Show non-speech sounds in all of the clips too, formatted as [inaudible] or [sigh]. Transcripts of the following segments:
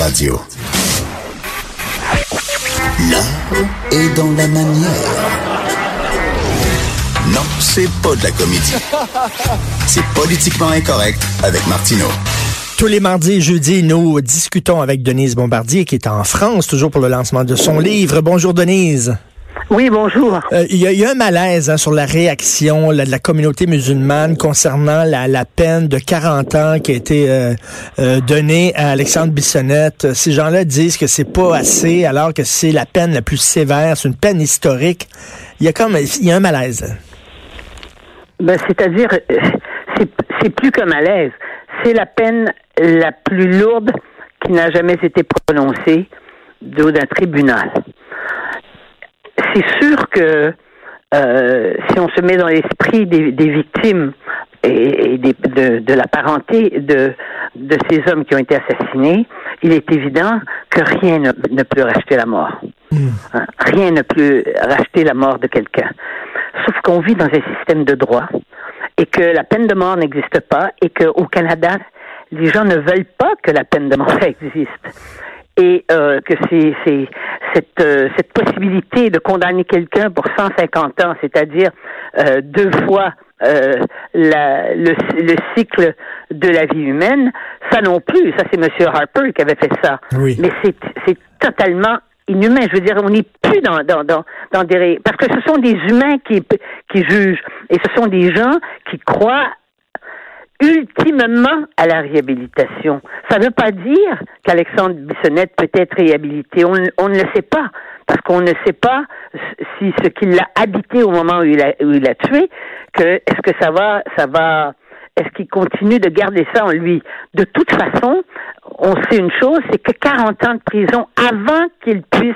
Radio. L'art est dans la manière. Non, c'est pas de la comédie. C'est politiquement incorrect avec Martineau. Tous les mardis et jeudis, nous discutons avec Denise Bombardier, qui est en France, toujours pour le lancement de son livre. Bonjour Denise. Oui, bonjour. Euh, Il y, a un malaise hein, sur la réaction de la communauté musulmane concernant la, peine de 40 ans qui a été euh, euh, donnée à Alexandre Bissonnette. Ces gens-là disent que c'est pas assez, alors que c'est la peine la plus sévère, c'est une peine historique. Il y a comme, il y a un malaise. Ben, c'est-à-dire, c'est plus qu'un malaise. C'est la peine la plus lourde qui n'a jamais été prononcée d'un tribunal c'est sûr que euh, si on se met dans l'esprit des, victimes et, de, la parenté de, de ces hommes qui ont été assassinés, il est évident que rien ne, peut racheter la mort. Hmm. Hein? Rien ne peut racheter la mort de quelqu'un. Sauf qu'on vit dans un système de droit et que la peine de mort n'existe pas et qu'au Canada, les gens ne veulent pas que la peine de mort [laughs] existe et euh, que c'est cette, euh, cette possibilité de condamner quelqu'un pour 150 ans, c'est-à-dire euh, deux fois euh, la, le, le, cycle de la vie humaine, ça non plus. Ça, c'est M. Harper qui avait fait ça. Oui. Mais c'est totalement inhumain. Je veux dire, on n'est plus dans, dans, dans, dans des... Parce que ce sont des humains qui, qui jugent. Et ce sont des gens qui croient ultimement à la réhabilitation. Ça ne veut pas dire qu'Alexandre Bissonnette peut être réhabilité. On, ne le sait pas. Parce qu'on ne sait pas si ce qui l'a habité au moment où il a, a tué, que est-ce que ça va, ça va, est-ce qu'il continue de garder ça en lui? De toute façon, on sait une chose, c'est que 40 ans de prison avant qu'il puisse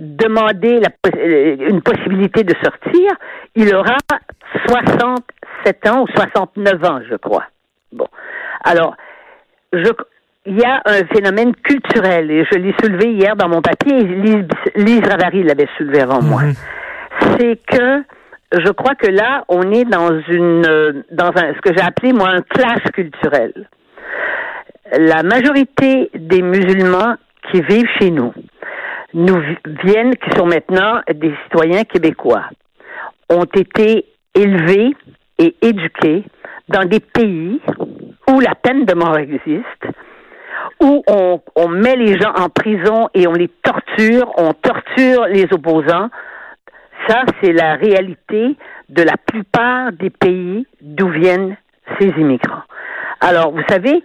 demander la, une possibilité de sortir, il aura 60 67 ans ou 69 ans, je crois. Bon. Alors, je, il y a un phénomène culturel, et je l'ai soulevé hier dans mon papier, et Lise, Lise Ravary l'avait soulevé avant moi. Mhm. C'est que je crois que là, on est dans une dans un ce que j'ai appelé moi un clash culturel. La majorité des musulmans qui vivent chez nous nous viennent, qui sont maintenant des citoyens québécois, ont été élevés et éduqués dans des pays où la peine de mort existe, où on, on met les gens en prison et on les torture, on torture les opposants. Ça, c'est la réalité de la plupart des pays d'où viennent ces immigrants. Alors, vous savez,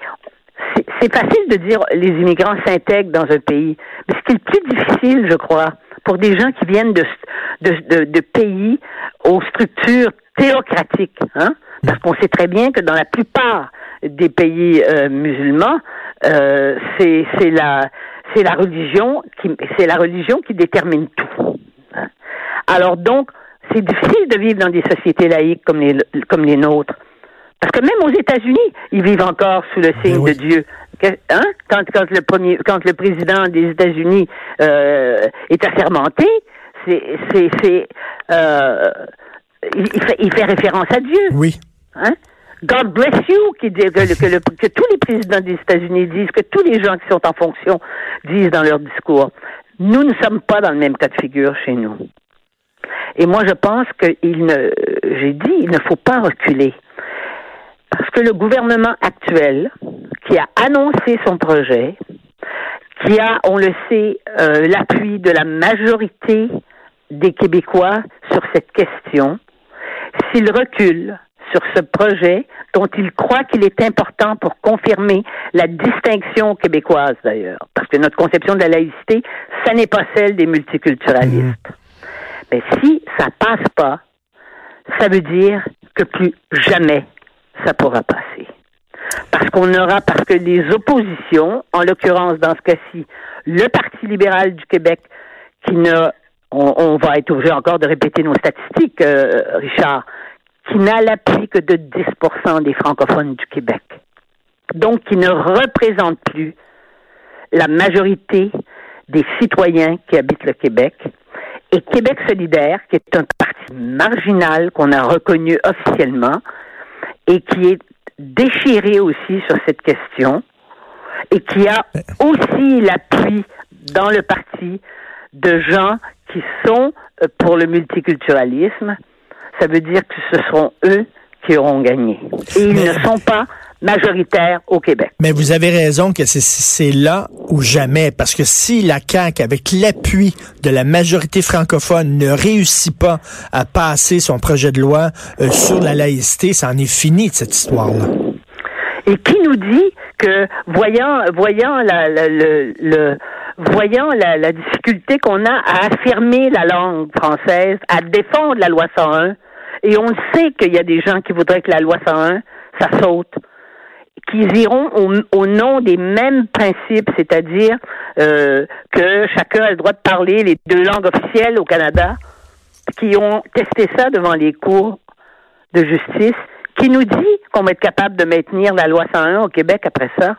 c'est facile de dire les immigrants s'intègrent dans un pays, mais ce qui est le plus difficile, je crois, pour des gens qui viennent de, de, de pays aux structures théocratique, hein? Parce qu'on sait très bien que dans la plupart des pays euh, musulmans, euh, c'est la c'est la religion qui c'est la religion qui détermine tout. Hein? Alors donc, c'est difficile de vivre dans des sociétés laïques comme les comme les nôtres. Parce que même aux États-Unis, ils vivent encore sous le signe de Dieu. Hein? Quand, quand le premier, quand le président des États-Unis euh, est assermenté, c'est, c'est, c'est euh, il, fait, référence à Dieu. Oui. Hein? God bless you, qui dit que, tous les présidents des États-Unis disent, que tous les gens qui sont en fonction disent dans leur discours. Nous ne sommes pas dans le même cas de figure chez nous. Et moi, je pense qu'il ne, j'ai dit, il ne faut pas reculer. Parce que le gouvernement actuel, qui a annoncé son projet, qui a, on le sait, euh, l'appui de la majorité des Québécois sur cette question, s'il recule sur ce projet dont il croit qu'il est important pour confirmer la distinction québécoise d'ailleurs, parce que notre conception de la laïcité, ça n'est pas celle des multiculturalistes. Mmh. Mais si ça passe pas, ça veut dire que plus jamais ça pourra passer. Parce qu'on aura, parce que les oppositions, en l'occurrence dans ce cas-ci, le Parti libéral du Québec, qui ne on, va être obligé encore de répéter nos statistiques, euh, Richard, qui n'a l'appui que de 10% des francophones du Québec. Donc, qui ne représente plus la majorité des citoyens qui habitent le Québec. Et Québec solidaire, qui est un parti marginal qu'on a reconnu officiellement et qui est déchiré aussi sur cette question et qui a aussi l'appui dans le parti de gens qui sont euh, pour le multiculturalisme, ça veut dire que ce seront eux qui auront gagné. Et ils ne sont pas majoritaires au Québec. Mais vous avez raison que c'est là ou jamais, parce que si la CAQ, avec l'appui de la majorité francophone, ne réussit pas à passer son projet de loi euh, sur la laïcité, ça en est fini de cette histoire-là. Et qui nous dit que, voyant, voyant la, le, le voyant la, difficulté qu'on a à affirmer la langue française, à défendre la loi 101, et on sait qu'il y a des gens qui voudraient que la loi 101, ça saute, qu'ils iront au, nom des mêmes principes, c'est-à-dire euh, que chacun a le droit de parler les deux langues officielles au Canada, qui ont testé ça devant les cours de justice, qui nous dit qu'on va être capable de maintenir la loi 101 au Québec après ça.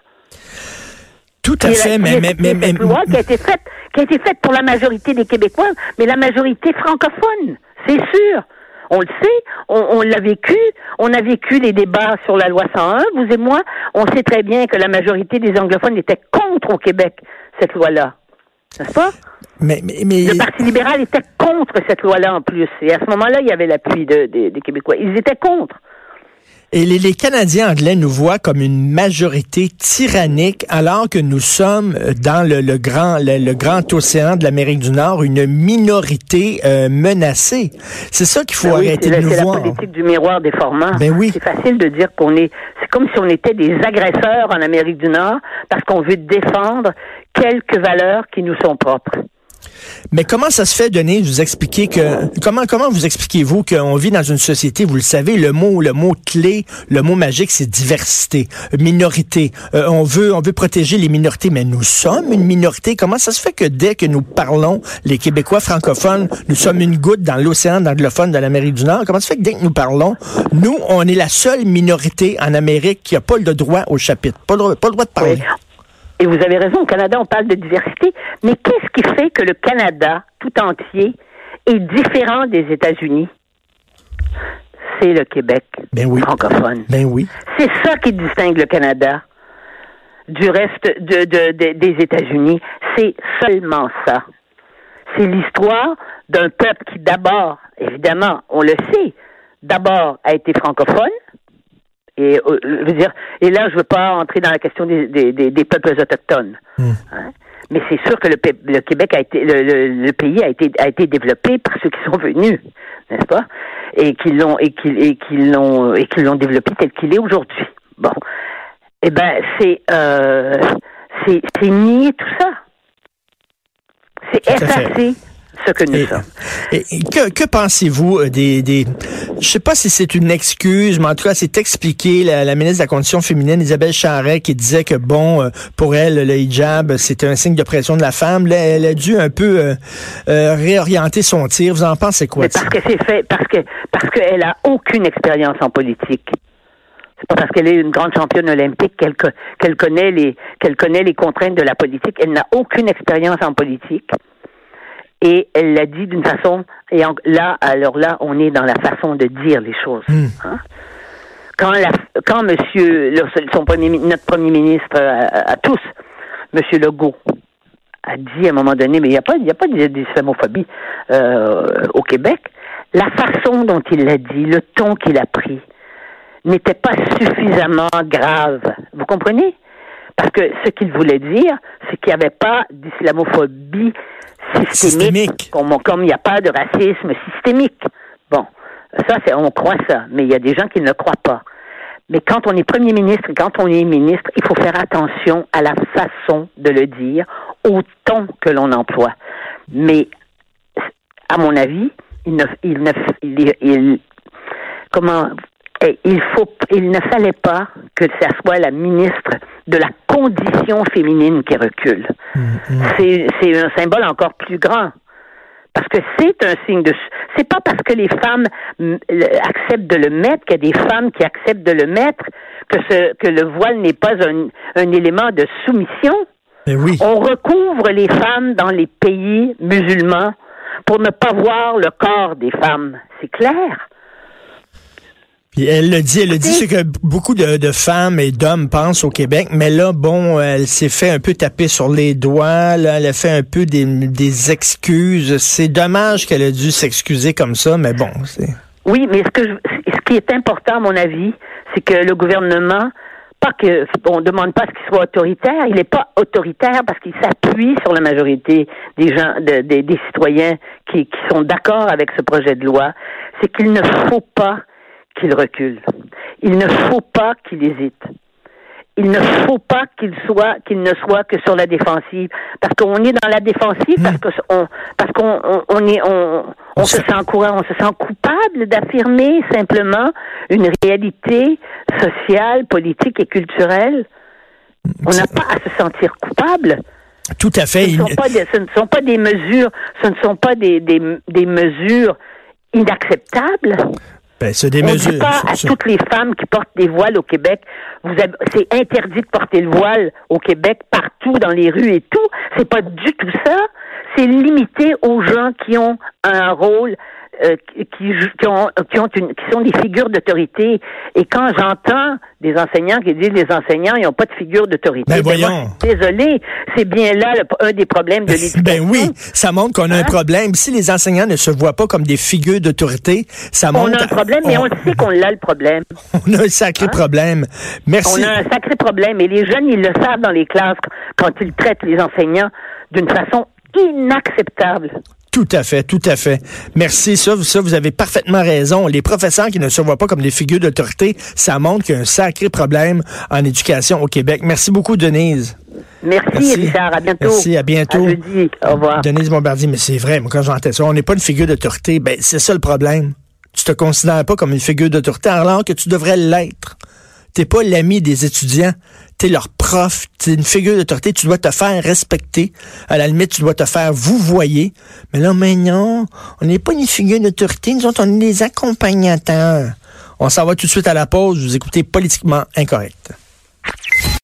Tout à fait, mais, mais, mais, mais, loi qui a été faite, qui a été faite pour la majorité des Québécois, mais la majorité francophone, c'est sûr. On le sait, on, l'a vécu, on a vécu les débats sur la loi 101, vous et moi, on sait très bien que la majorité des anglophones étaient contre au Québec cette loi-là. N'est-ce pas? Mais, mais, Le Parti libéral était contre cette loi-là en plus. Et à ce moment-là, il y avait l'appui des Québécois. Ils étaient contre. Et les, Canadiens anglais nous voient comme une majorité tyrannique, alors que nous sommes dans le, grand, le, grand océan de l'Amérique du Nord une minorité euh, menacée. C'est ça qu'il faut ben arrêter de nous voir. C'est la politique du miroir déformant. Ben oui. C'est facile de dire qu'on est. C'est comme si on était des agresseurs en Amérique du Nord parce qu'on veut défendre quelques valeurs qui nous sont propres. Mais comment ça se fait, Denis, vous expliquer que comment comment vous expliquez-vous qu'on vit dans une société, vous le savez, le mot le mot clé, le mot magique, c'est diversité, minorité. Euh, on veut on veut protéger les minorités, mais nous sommes une minorité. Comment ça se fait que dès que nous parlons, les Québécois francophones, nous sommes une goutte dans l'océan anglophone de l'Amérique du Nord? Comment ça se fait que dès que nous parlons, nous, on est la seule minorité en Amérique qui a pas le droit au chapitre, pas le, pas le droit de parler? Et vous avez raison, au Canada, on parle de diversité, mais qu'est-ce qui fait que le Canada tout entier est différent des États-Unis? C'est le Québec ben oui. francophone. Ben oui. C'est ça qui distingue le Canada du reste de, de, des États-Unis. C'est seulement ça. C'est l'histoire d'un peuple qui d'abord, évidemment, on le sait, d'abord a été francophone, et euh, je veux dire, et là, je veux pas entrer dans la question des, des, des, peuples autochtones. Hmm. Hein? Mais c'est sûr que le, le, Québec a été, le, pays a été a été développé par ceux qui sont venus, n'est-ce pas, et qui l'ont et qui et qui l'ont et qui l'ont développé tel qu'il est aujourd'hui. Bon, eh ben c'est euh, c'est c'est nier tout ça. C'est effacer ce que nous sommes. Et, que, que pensez-vous euh, des, des je sais pas si c'est une excuse, mais en tout cas, c'est expliqué la, la, ministre de la Condition féminine, Isabelle Charret, qui disait que bon, euh, pour elle, le hijab, c'était un signe de pression de la femme. Là, elle a dû un peu euh, réorienter son tir. Vous en pensez quoi? parce que c'est fait, parce que parce qu'elle a aucune expérience en politique. C'est pas parce qu'elle est une grande championne olympique qu'elle qu'elle connaît les qu'elle connaît les contraintes de la politique. Elle n'a aucune expérience en politique et elle l'a dit d'une façon et là alors là on est dans la façon de dire les choses hmm. hein. quand la, quand monsieur son premier notre premier ministre à, tous monsieur Legault a dit à un moment donné mais il n'y a pas il a pas d'islamophobie euh, au Québec la façon dont il l'a dit le ton qu'il a pris n'était pas suffisamment grave vous comprenez? Parce que ce qu'il voulait dire c'est qu'il n'y avait pas d'islamophobie systémique, Comme, il n'y a pas de racisme systémique. Bon, ça, c'est, on croit ça, mais il y a des gens qui ne le croient pas. Mais quand on est premier ministre, quand on est ministre, il faut faire attention à la façon de le dire, au ton que l'on emploie. Mais, à mon avis, il ne, il ne, il, comment, il faut, il ne fallait pas que ça soit la ministre de la condition féminine qui recule. Mm-hmm. C'est un symbole encore plus grand. Parce que c'est un signe de. C'est pas parce que les femmes acceptent de le mettre qu'il y a des femmes qui acceptent de le mettre que ce que le voile n'est pas un, un, élément de soumission. Eh oui. On recouvre les femmes dans les pays musulmans pour ne pas voir le corps des femmes. C'est clair. Elle le dit, elle le dit, ce que beaucoup de, femmes et d'hommes pensent au Québec, mais là, bon, elle s'est fait un peu taper sur les doigts, là, elle a fait un peu des, excuses. C'est dommage qu'elle ait dû s'excuser comme ça, mais bon, c'est... Oui, mais ce, que ce qui est important, à mon avis, c'est que le gouvernement, pas que on demande pas ce qu'il soit autoritaire, il n'est pas autoritaire parce qu'il s'appuie sur la majorité des gens, des citoyens qui, qui sont d'accord avec ce projet de loi. C'est qu'il ne faut pas qu'il recule. Il ne faut pas qu'il hésite. Il ne faut pas qu'il soit qu'il ne soit que sur la défensive parce qu'on est dans la défensive parce qu'on parce qu'on on, est on, on se sent courant, on se sent coupable d'affirmer simplement une réalité sociale, politique et culturelle. On n'a pas à se sentir coupable. Tout à fait. Ce ne sont pas des, ce ne sont pas des mesures, ce ne sont pas des, des, des mesures inacceptables. Ben, c'est des on mesures. Dit pas à toutes les femmes qui portent des voiles au Québec, vous c'est interdit de porter le voile au Québec partout dans les rues et tout. C'est pas du tout ça. C'est limité aux gens qui ont un rôle euh, qui, qui, ont, qui, ont une, qui sont des figures d'autorité. Et quand j'entends des enseignants qui disent les enseignants, ils n'ont pas de figure d'autorité. Ben, ben voyons. désolé, c'est bien là un des problèmes de l'éducation. Ben oui, ça montre qu'on a un hein? problème. Si les enseignants ne se voient pas comme des figures d'autorité, ça montre... On a un problème, mais on sait qu'on a le problème. [laughs] On a un sacré hein? problème. Merci. On a un sacré problème. Et les jeunes, ils le savent dans les classes quand ils traitent les enseignants d'une façon inacceptable. Tout à fait, tout à fait. Merci. Ça, ça, vous avez parfaitement raison. Les professeurs qui ne se voient pas comme des figures d'autorité, ça montre qu'il y a un sacré problème en éducation au Québec. Merci beaucoup, Denise. Merci, Richard. À bientôt. Merci, à bientôt. Au revoir. Denise Bombardier, mais c'est vrai, moi, quand j'entends ça, on n'est pas une figure d'autorité. Ben, c'est ça le problème. Tu te considères pas comme une figure d'autorité alors que tu devrais l'être. T'es pas l'ami des étudiants, t'es leur prof, t'es une figure d'autorité, tu dois te faire respecter. À la limite, tu dois te faire vous voyez. Mais là, maintenant, on n'est pas une figure d'autorité, nous autres, on est des accompagnateurs. On s'en va tout de suite à la pause, vous écoutez Politiquement Incorrect.